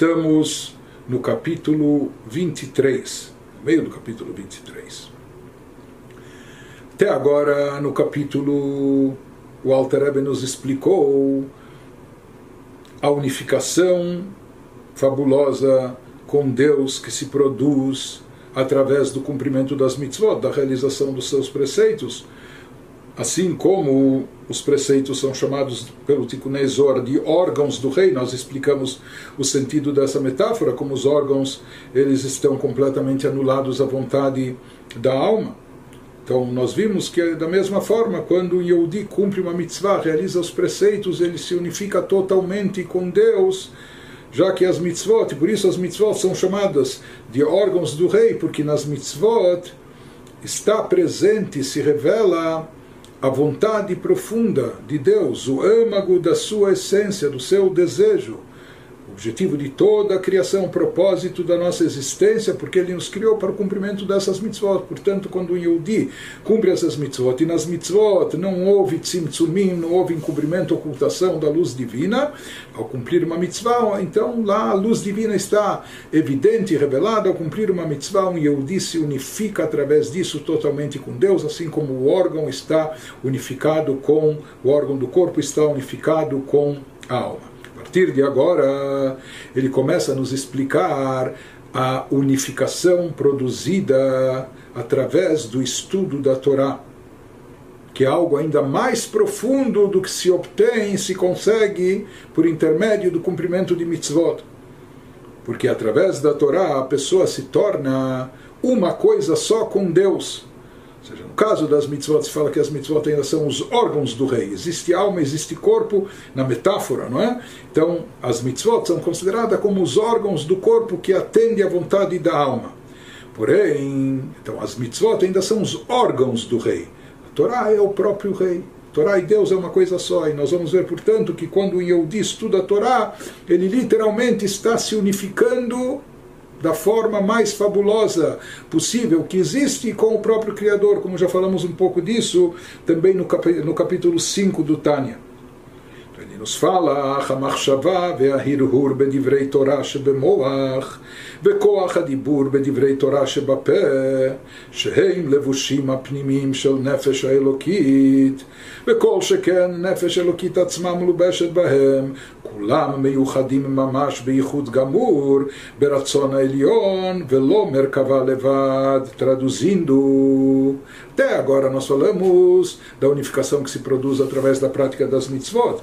Estamos no capítulo 23, no meio do capítulo 23. Até agora, no capítulo, o Alter nos explicou a unificação fabulosa com Deus que se produz através do cumprimento das mitzvot, da realização dos seus preceitos. Assim como os preceitos são chamados pelo Tikkun de órgãos do rei, nós explicamos o sentido dessa metáfora, como os órgãos eles estão completamente anulados à vontade da alma. Então, nós vimos que, da mesma forma, quando o Yehudi cumpre uma mitzvah, realiza os preceitos, ele se unifica totalmente com Deus, já que as mitzvot, por isso as mitzvot são chamadas de órgãos do rei, porque nas mitzvot está presente, se revela a vontade profunda de Deus, o âmago da sua essência, do seu desejo, objetivo de toda a criação, o propósito da nossa existência, porque Ele nos criou para o cumprimento dessas mitzvot. Portanto, quando o Yehudi cumpre essas mitzvot, e nas mitzvot não houve tzimtzumim, não houve encobrimento, ocultação da luz divina, ao cumprir uma mitzvah, então lá a luz divina está evidente e revelada. Ao cumprir uma mitzvah, um Yehudi se unifica através disso totalmente com Deus, assim como o órgão está unificado com, o órgão do corpo está unificado com a alma. Partir de agora, ele começa a nos explicar a unificação produzida através do estudo da Torá que é algo ainda mais profundo do que se obtém se consegue por intermédio do cumprimento de mitzvot. Porque através da Torá a pessoa se torna uma coisa só com Deus. Seja, no caso das mitzvot, se fala que as mitzvot ainda são os órgãos do rei. Existe alma, existe corpo, na metáfora, não é? Então, as mitzvot são consideradas como os órgãos do corpo que atendem à vontade da alma. Porém, então as mitzvot ainda são os órgãos do rei. Torá é o próprio rei. Torá e Deus é uma coisa só. E nós vamos ver, portanto, que quando o Yehudi estuda a Torá, ele literalmente está se unificando da forma mais fabulosa possível que existe com o próprio Criador, como já falamos um pouco disso também no, capítulo 5 do Tânia Ele nos fala, המחשבה וההרהור בדברי תורה שבמוח וכוח הדיבור בדברי תורה שבפה, שהם לבושים הפנימיים של נפש האלוקית, וכל שכן נפש אלוקית עצמה מלובשת בהם, כולם מיוחדים ממש בייחוד גמור ברצון העליון ולא מרכבה לבד. Traduzindo, até agora nós falamos da unificação que se produz através da prática das mitzvot.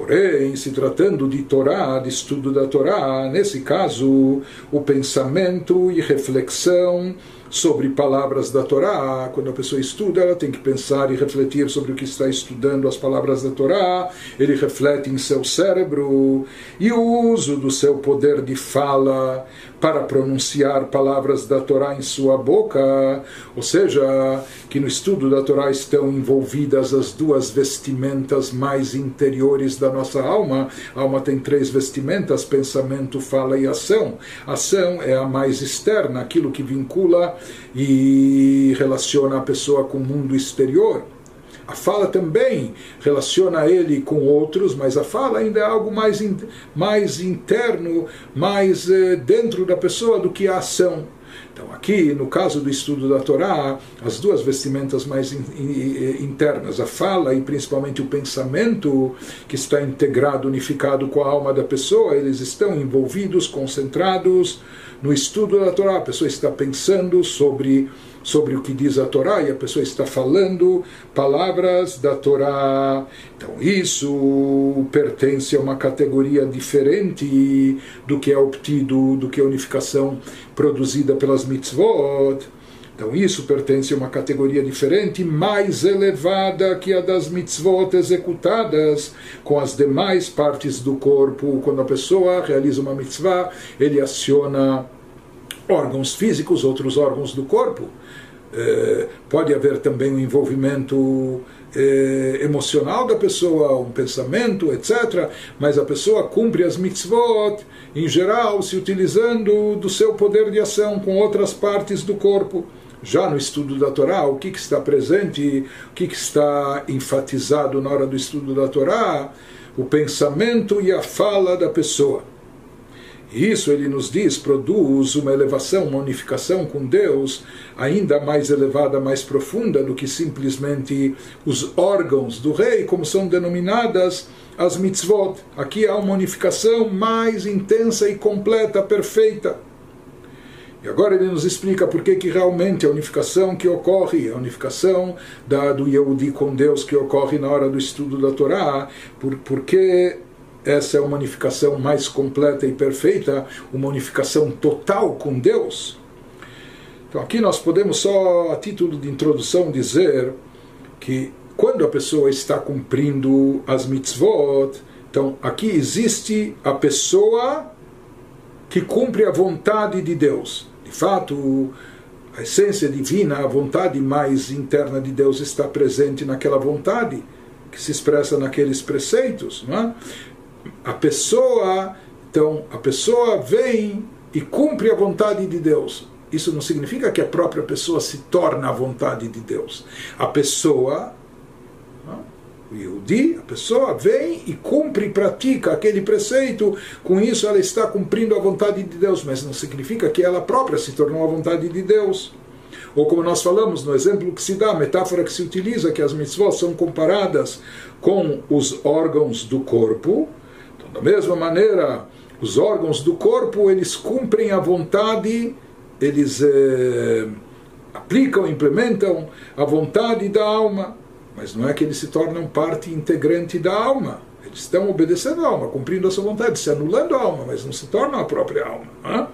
Porém, se tratando de Torá, de estudo da Torá, nesse caso, o pensamento e reflexão sobre palavras da Torá. Quando a pessoa estuda, ela tem que pensar e refletir sobre o que está estudando, as palavras da Torá. Ele reflete em seu cérebro e o uso do seu poder de fala para pronunciar palavras da Torá em sua boca, ou seja, que no estudo da Torá estão envolvidas as duas vestimentas mais interiores da nossa alma. A alma tem três vestimentas: pensamento, fala e ação. Ação é a mais externa, aquilo que vincula e relaciona a pessoa com o mundo exterior. A fala também relaciona ele com outros, mas a fala ainda é algo mais, mais interno, mais eh, dentro da pessoa do que a ação. Então, aqui, no caso do estudo da Torá, as duas vestimentas mais in, in, internas, a fala e principalmente o pensamento, que está integrado, unificado com a alma da pessoa, eles estão envolvidos, concentrados no estudo da Torá. A pessoa está pensando sobre sobre o que diz a Torá e a pessoa está falando palavras da Torá. Então, isso pertence a uma categoria diferente do que é obtido, do que é a unificação produzida pelas mitzvot. Então, isso pertence a uma categoria diferente, mais elevada que a das mitzvot executadas com as demais partes do corpo. Quando a pessoa realiza uma mitzvah, ele aciona órgãos físicos, outros órgãos do corpo. É, pode haver também um envolvimento é, emocional da pessoa, um pensamento, etc. Mas a pessoa cumpre as mitzvot, em geral, se utilizando do seu poder de ação com outras partes do corpo. Já no estudo da Torá, o que, que está presente, o que, que está enfatizado na hora do estudo da Torá? O pensamento e a fala da pessoa. Isso, ele nos diz, produz uma elevação, uma unificação com Deus ainda mais elevada, mais profunda do que simplesmente os órgãos do rei, como são denominadas as mitzvot. Aqui há uma unificação mais intensa e completa, perfeita. E agora ele nos explica por que, que realmente a unificação que ocorre, a unificação da, do Yehudi com Deus que ocorre na hora do estudo da Torá, por, porque essa é uma unificação mais completa e perfeita, uma unificação total com Deus. Então aqui nós podemos só, a título de introdução, dizer que quando a pessoa está cumprindo as mitzvot, então aqui existe a pessoa que cumpre a vontade de Deus. De fato, a essência divina, a vontade mais interna de Deus está presente naquela vontade que se expressa naqueles preceitos, não é? A pessoa, então, a pessoa vem e cumpre a vontade de Deus. Isso não significa que a própria pessoa se torna a vontade de Deus. A pessoa o Yehudi, a pessoa vem e cumpre e pratica aquele preceito, com isso ela está cumprindo a vontade de Deus, mas não significa que ela própria se tornou a vontade de Deus. Ou como nós falamos no exemplo que se dá, a metáfora que se utiliza, que as mitzvot são comparadas com os órgãos do corpo. Da mesma maneira, os órgãos do corpo, eles cumprem a vontade, eles eh, aplicam, implementam a vontade da alma mas não é que eles se tornam parte integrante da alma. Eles estão obedecendo a alma, cumprindo a sua vontade, se anulando a alma, mas não se tornam a própria alma.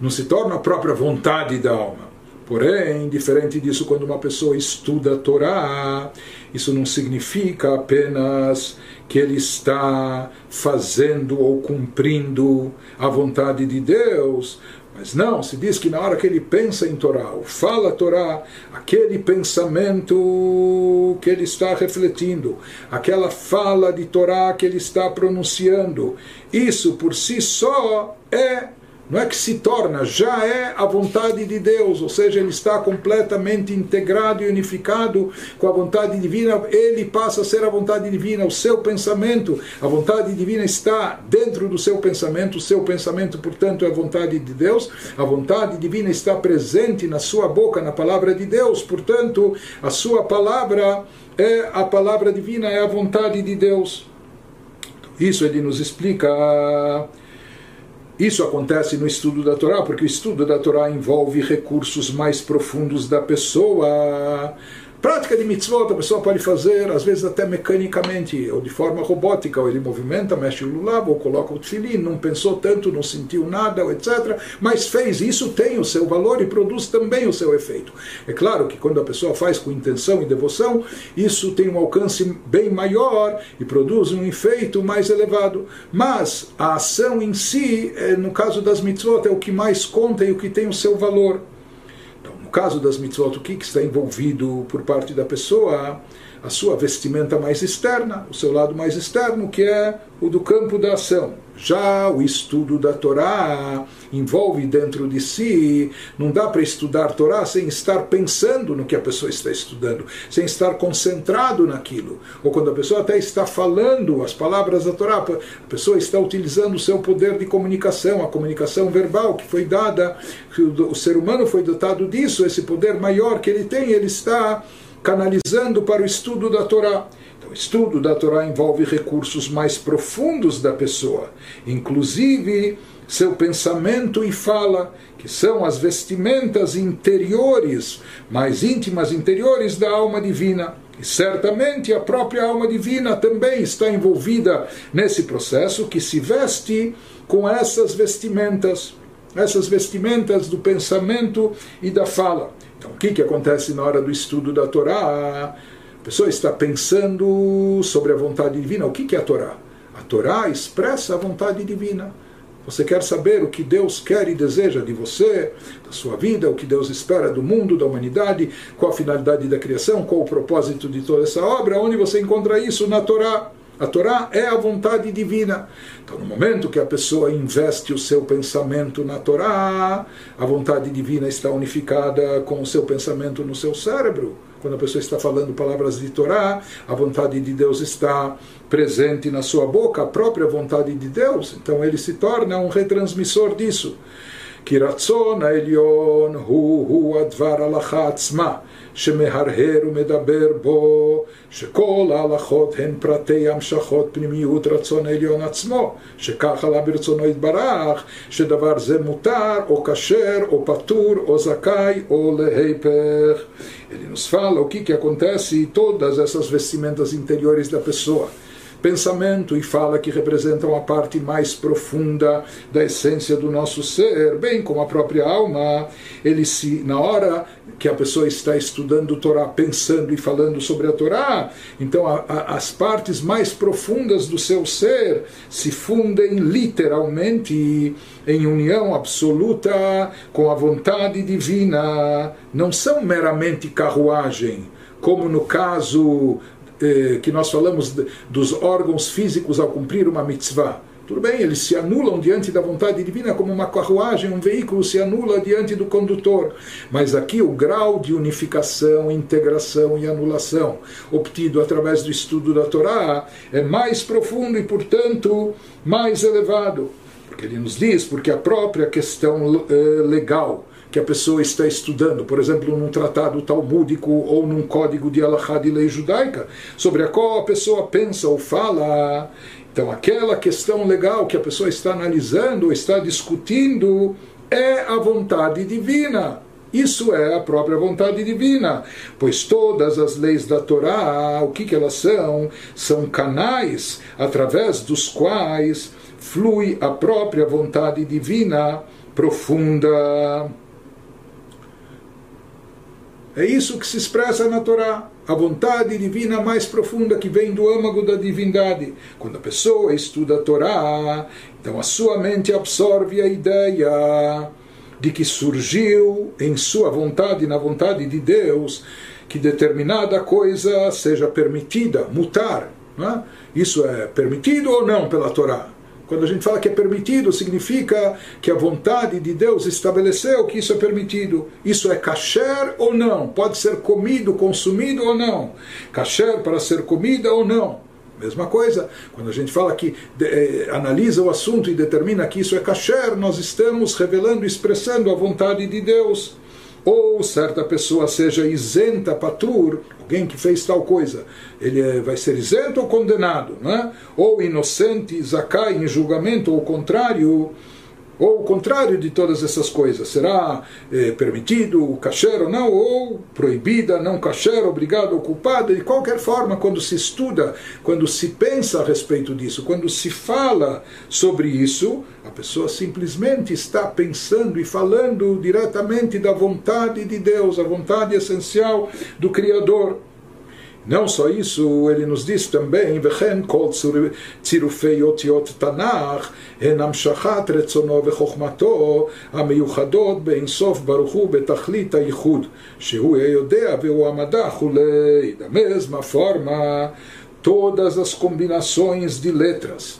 Não se torna a própria vontade da alma. Porém, diferente disso, quando uma pessoa estuda a Torá, isso não significa apenas que ele está fazendo ou cumprindo a vontade de Deus, mas não, se diz que na hora que ele pensa em Torá, ou fala Torá, aquele pensamento que ele está refletindo, aquela fala de Torá que ele está pronunciando, isso por si só é não é que se torna, já é a vontade de Deus, ou seja, ele está completamente integrado e unificado com a vontade divina, ele passa a ser a vontade divina, o seu pensamento, a vontade divina está dentro do seu pensamento, o seu pensamento, portanto, é a vontade de Deus, a vontade divina está presente na sua boca, na palavra de Deus, portanto, a sua palavra é a palavra divina, é a vontade de Deus. Isso ele nos explica isso acontece no estudo da Torá, porque o estudo da Torá envolve recursos mais profundos da pessoa. Prática de mitzvot a pessoa pode fazer, às vezes até mecanicamente, ou de forma robótica, ou ele movimenta, mexe o lulav, ou coloca o tefilin, não pensou tanto, não sentiu nada, etc. Mas fez, isso tem o seu valor e produz também o seu efeito. É claro que quando a pessoa faz com intenção e devoção, isso tem um alcance bem maior e produz um efeito mais elevado. Mas a ação em si, é, no caso das mitzvot, é o que mais conta e o que tem o seu valor caso das mitzvot, o que está envolvido por parte da pessoa? A sua vestimenta mais externa, o seu lado mais externo, que é o do campo da ação. Já o estudo da Torá envolve dentro de si, não dá para estudar Torá sem estar pensando no que a pessoa está estudando, sem estar concentrado naquilo. Ou quando a pessoa até está falando as palavras da Torá, a pessoa está utilizando o seu poder de comunicação, a comunicação verbal que foi dada, que o ser humano foi dotado disso, esse poder maior que ele tem, ele está canalizando para o estudo da Torá. O estudo da Torá envolve recursos mais profundos da pessoa, inclusive seu pensamento e fala, que são as vestimentas interiores, mais íntimas interiores da alma divina. E certamente a própria alma divina também está envolvida nesse processo que se veste com essas vestimentas, essas vestimentas do pensamento e da fala. Então, o que, que acontece na hora do estudo da Torá? A pessoa está pensando sobre a vontade divina. O que é a Torá? A Torá expressa a vontade divina. Você quer saber o que Deus quer e deseja de você, da sua vida, o que Deus espera do mundo, da humanidade, qual a finalidade da criação, qual o propósito de toda essa obra, onde você encontra isso na Torá. A Torá é a vontade divina. Então, no momento que a pessoa investe o seu pensamento na Torá, a vontade divina está unificada com o seu pensamento no seu cérebro. Quando a pessoa está falando palavras de Torá, a vontade de Deus está presente na sua boca, a própria vontade de Deus. Então, ele se torna um retransmissor disso. כי רצון העליון הוא הוא הדבר הלכה עצמה, שמהרהר ומדבר בו, שכל ההלכות הן פרטי המשכות פנימיות רצון העליון עצמו, שכך עלה ברצונו יתברך, שדבר זה מותר או כשר או פטור או זכאי או להיפך. Ele nos fala o que, que acontece em todas essas vestimentas interiores da pessoa pensamento e fala que representam a parte mais profunda da essência do nosso ser, bem como a própria alma. Ele se, na hora que a pessoa está estudando Torá, pensando e falando sobre a Torá, então a, a, as partes mais profundas do seu ser se fundem literalmente em união absoluta com a vontade divina. Não são meramente carruagem como no caso eh, que nós falamos dos órgãos físicos ao cumprir uma mitzvah. Tudo bem, eles se anulam diante da vontade divina como uma carruagem, um veículo se anula diante do condutor. Mas aqui o grau de unificação, integração e anulação obtido através do estudo da Torá é mais profundo e, portanto, mais elevado. Porque ele nos diz, porque a própria questão eh, legal que a pessoa está estudando, por exemplo, num tratado talmúdico ou num código de alahá de lei judaica, sobre a qual a pessoa pensa ou fala. Então, aquela questão legal que a pessoa está analisando ou está discutindo é a vontade divina. Isso é a própria vontade divina, pois todas as leis da Torá, o que, que elas são? São canais através dos quais flui a própria vontade divina profunda. É isso que se expressa na Torá, a vontade divina mais profunda que vem do âmago da divindade. Quando a pessoa estuda a Torá, então a sua mente absorve a ideia de que surgiu em sua vontade, na vontade de Deus, que determinada coisa seja permitida, mutar. É? Isso é permitido ou não pela Torá? Quando a gente fala que é permitido, significa que a vontade de Deus estabeleceu que isso é permitido. Isso é kasher ou não? Pode ser comido, consumido ou não? Kasher para ser comida ou não? Mesma coisa, quando a gente fala que eh, analisa o assunto e determina que isso é kasher, nós estamos revelando, expressando a vontade de Deus ou certa pessoa seja isenta patur, alguém que fez tal coisa, ele é, vai ser isento ou condenado, né? ou inocente, zakai em julgamento, ou contrário, ou o contrário de todas essas coisas, será eh, permitido o ou não, ou proibida, não kasher, obrigado ou culpada, de qualquer forma, quando se estuda, quando se pensa a respeito disso, quando se fala sobre isso, a pessoa simplesmente está pensando e falando diretamente da vontade de Deus, a vontade essencial do Criador. Não só isso, ele nos diz também, וכן כל צירופי אותיות תנ"ך הן המשכת רצונו וחוכמתו המיוחדות באינסוף ברוך הוא בתכלית הייחוד, שהוא היודע והוא המדע וכולי. Da mesma forma, todas as combinações de letras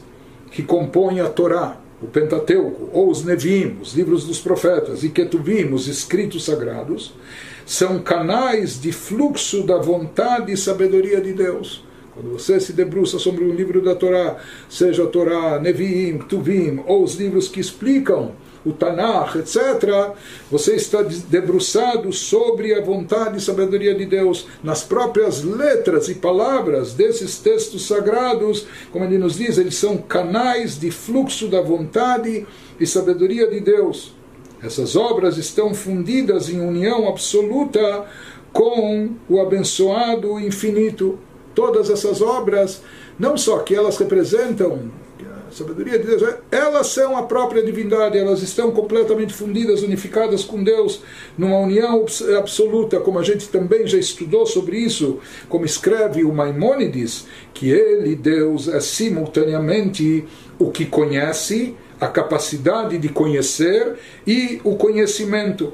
que compõem a Torá, o Pentateuco, ou os Nevim, os livros dos profetas, e Ketuvim, os escritos sagrados, são canais de fluxo da vontade e sabedoria de Deus. Quando você se debruça sobre um livro da Torá, seja a Torá, Neviim, Tuvim, ou os livros que explicam o Tanakh, etc., você está debruçado sobre a vontade e sabedoria de Deus nas próprias letras e palavras desses textos sagrados, como ele nos diz, eles são canais de fluxo da vontade e sabedoria de Deus. Essas obras estão fundidas em união absoluta com o abençoado infinito. Todas essas obras, não só que elas representam a sabedoria de Deus, elas são a própria divindade, elas estão completamente fundidas, unificadas com Deus, numa união absoluta, como a gente também já estudou sobre isso, como escreve o Maimônides, que ele, Deus, é simultaneamente o que conhece a capacidade de conhecer e o conhecimento.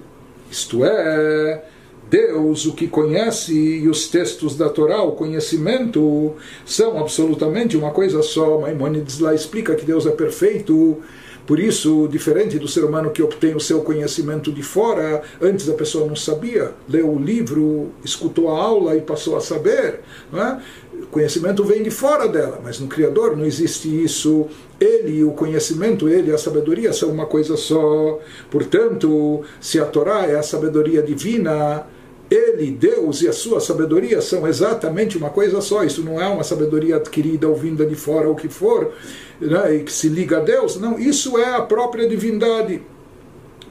Isto é, Deus, o que conhece e os textos da Torá, o conhecimento, são absolutamente uma coisa só. Maimonides lá explica que Deus é perfeito. Por isso, diferente do ser humano que obtém o seu conhecimento de fora, antes a pessoa não sabia, leu o livro, escutou a aula e passou a saber. Não é? O conhecimento vem de fora dela, mas no Criador não existe isso. Ele, o conhecimento, ele, a sabedoria são uma coisa só. Portanto, se a Torá é a sabedoria divina, ele, Deus e a sua sabedoria são exatamente uma coisa só. Isso não é uma sabedoria adquirida ou vinda de fora, ou que for, né, e que se liga a Deus. Não, isso é a própria divindade.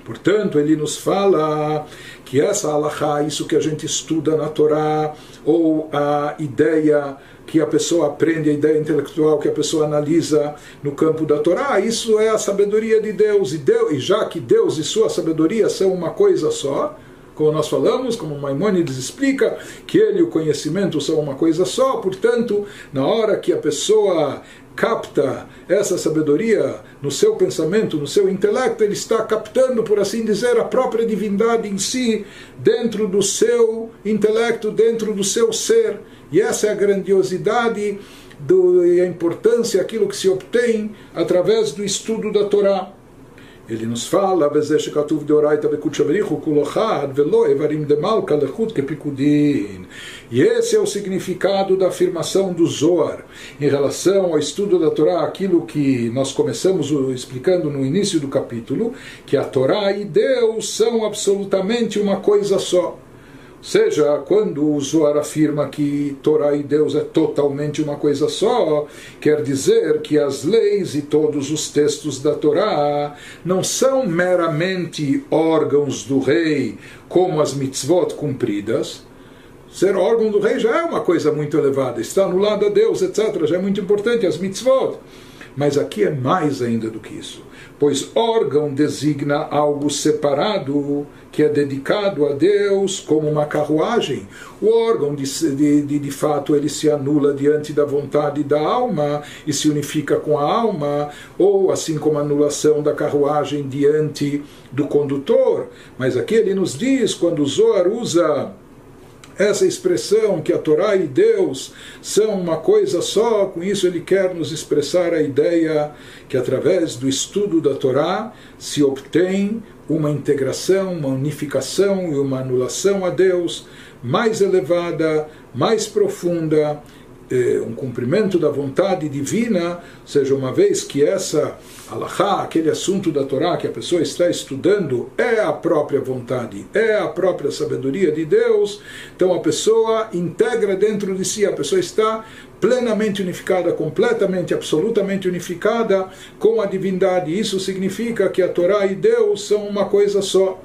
Portanto, ele nos fala que essa alahá, isso que a gente estuda na Torá, ou a ideia que a pessoa aprende, a ideia intelectual que a pessoa analisa no campo da Torá, isso é a sabedoria de Deus. E, Deus, e já que Deus e sua sabedoria são uma coisa só, como nós falamos, como Maimonides explica, que ele e o conhecimento são uma coisa só, portanto, na hora que a pessoa capta essa sabedoria no seu pensamento, no seu intelecto, ele está captando, por assim dizer, a própria divindade em si, dentro do seu intelecto, dentro do seu ser. E essa é a grandiosidade do, e a importância, aquilo que se obtém através do estudo da Torá. Ele nos fala, e esse é o significado da afirmação do Zohar em relação ao estudo da Torá, aquilo que nós começamos explicando no início do capítulo, que a Torá e Deus são absolutamente uma coisa só seja, quando o Zohar afirma que Torá e Deus é totalmente uma coisa só, quer dizer que as leis e todos os textos da Torá não são meramente órgãos do rei, como as mitzvot cumpridas. Ser órgão do rei já é uma coisa muito elevada, está no lado a Deus, etc. Já é muito importante, as mitzvot. Mas aqui é mais ainda do que isso pois órgão designa algo separado que é dedicado a Deus como uma carruagem. O órgão, de, de, de, fato, ele se anula diante da vontade da alma e se unifica com a alma, ou assim como a anulação da carruagem diante do condutor. Mas aqui ele nos diz, quando o Zohar usa essa expressão que a Torá e Deus são uma coisa só, com isso ele quer nos expressar a ideia que através do estudo da Torá se obtém uma integração, uma unificação e uma anulação a Deus mais elevada, mais profunda um cumprimento da vontade divina, seja, uma vez que essa alahá, aquele assunto da Torá que a pessoa está estudando, é a própria vontade, é a própria sabedoria de Deus, então a pessoa integra dentro de si, a pessoa está plenamente unificada, completamente, absolutamente unificada com a divindade. Isso significa que a Torá e Deus são uma coisa só.